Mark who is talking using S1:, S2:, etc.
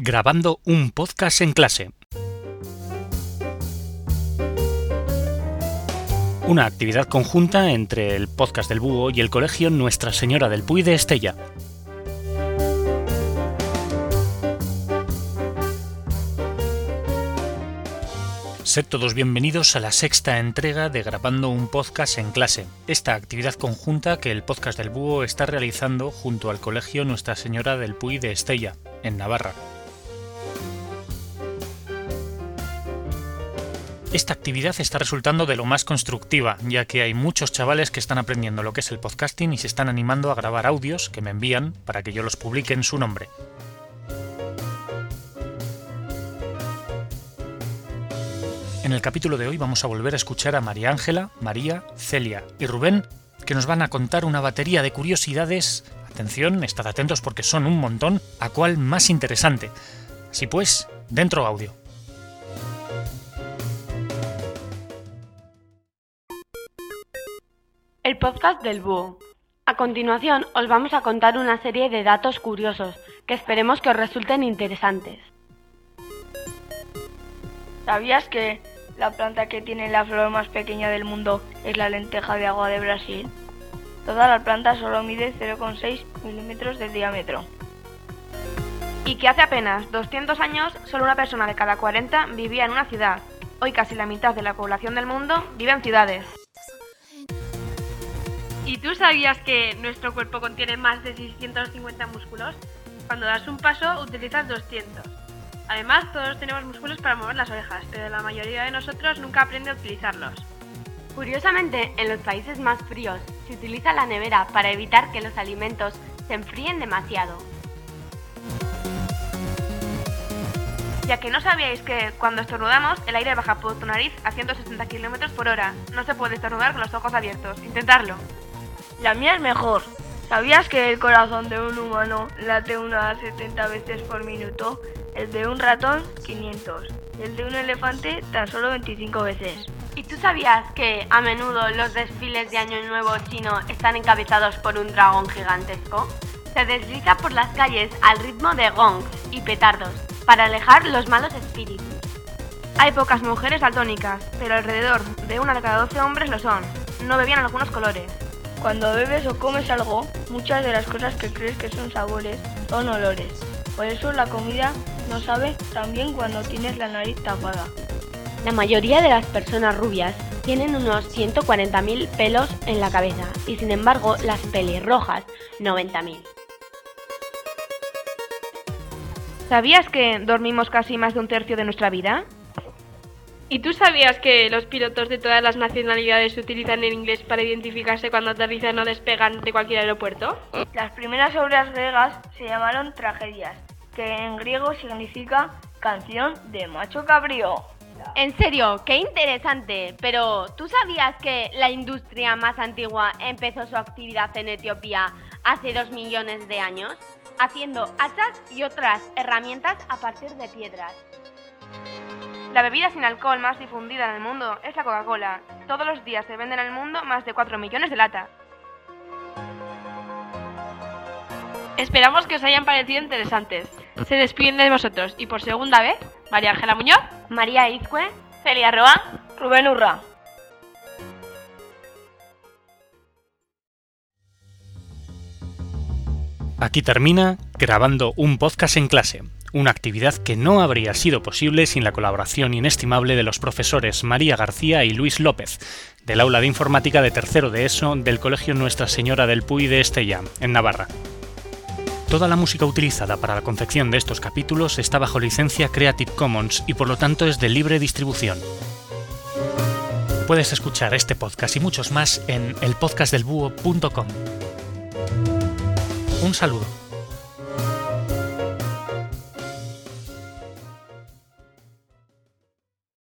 S1: grabando un podcast en clase. Una actividad conjunta entre el podcast del Búho y el colegio Nuestra Señora del Puy de Estella. Sed todos bienvenidos a la sexta entrega de Grabando un podcast en clase, esta actividad conjunta que el podcast del Búho está realizando junto al Colegio Nuestra Señora del Puy de Estella, en Navarra. Esta actividad está resultando de lo más constructiva, ya que hay muchos chavales que están aprendiendo lo que es el podcasting y se están animando a grabar audios que me envían para que yo los publique en su nombre. En el capítulo de hoy vamos a volver a escuchar a María Ángela, María, Celia y Rubén, que nos van a contar una batería de curiosidades. Atención, estad atentos porque son un montón, a cuál más interesante. Así pues, dentro audio.
S2: El podcast del búho. A continuación os vamos a contar una serie de datos curiosos que esperemos que os resulten interesantes.
S3: ¿Sabías que la planta que tiene la flor más pequeña del mundo es la lenteja de agua de Brasil? Toda la planta solo mide 0,6 milímetros de diámetro.
S4: Y que hace apenas 200 años solo una persona de cada 40 vivía en una ciudad. Hoy casi la mitad de la población del mundo vive en ciudades. ¿Y tú sabías que nuestro cuerpo contiene más de 650 músculos? Cuando das un paso utilizas 200. Además, todos tenemos músculos para mover las orejas, pero la mayoría de nosotros nunca aprende a utilizarlos.
S2: Curiosamente, en los países más fríos se utiliza la nevera para evitar que los alimentos se enfríen demasiado.
S4: Ya que no sabíais que cuando estornudamos el aire baja por tu nariz a 160 km por hora. No se puede estornudar con los ojos abiertos. Intentarlo.
S3: La mía es mejor. ¿Sabías que el corazón de un humano late unas 70 veces por minuto? El de un ratón 500. Y el de un elefante tan solo 25 veces.
S2: ¿Y tú sabías que a menudo los desfiles de Año Nuevo chino están encabezados por un dragón gigantesco? Se desliza por las calles al ritmo de gongs y petardos para alejar los malos espíritus.
S4: Hay pocas mujeres daltónicas, pero alrededor de una de cada 12 hombres lo son. No bebían algunos colores.
S3: Cuando bebes o comes algo, muchas de las cosas que crees que son sabores son olores. Por eso la comida no sabe tan bien cuando tienes la nariz tapada.
S2: La mayoría de las personas rubias tienen unos 140.000 pelos en la cabeza y sin embargo las pelirrojas 90.000.
S4: ¿Sabías que dormimos casi más de un tercio de nuestra vida? ¿Y tú sabías que los pilotos de todas las nacionalidades utilizan el inglés para identificarse cuando aterrizan o despegan de cualquier aeropuerto?
S3: Las primeras obras griegas se llamaron tragedias, que en griego significa canción de macho cabrío.
S2: En serio, qué interesante. Pero ¿tú sabías que la industria más antigua empezó su actividad en Etiopía hace dos millones de años? Haciendo hachas y otras herramientas a partir de piedras.
S4: La bebida sin alcohol más difundida en el mundo es la Coca-Cola. Todos los días se venden en el mundo más de 4 millones de latas. Esperamos que os hayan parecido interesantes. Se despiden de vosotros y por segunda vez, María Ángela Muñoz,
S2: María Izcue,
S4: Celia Roa,
S3: Rubén Urra.
S1: Aquí termina grabando un podcast en clase, una actividad que no habría sido posible sin la colaboración inestimable de los profesores María García y Luis López, del aula de informática de tercero de ESO del Colegio Nuestra Señora del Puy de Estella, en Navarra. Toda la música utilizada para la confección de estos capítulos está bajo licencia Creative Commons y por lo tanto es de libre distribución. Puedes escuchar este podcast y muchos más en elpodcastdelbúho.com. Un saludo.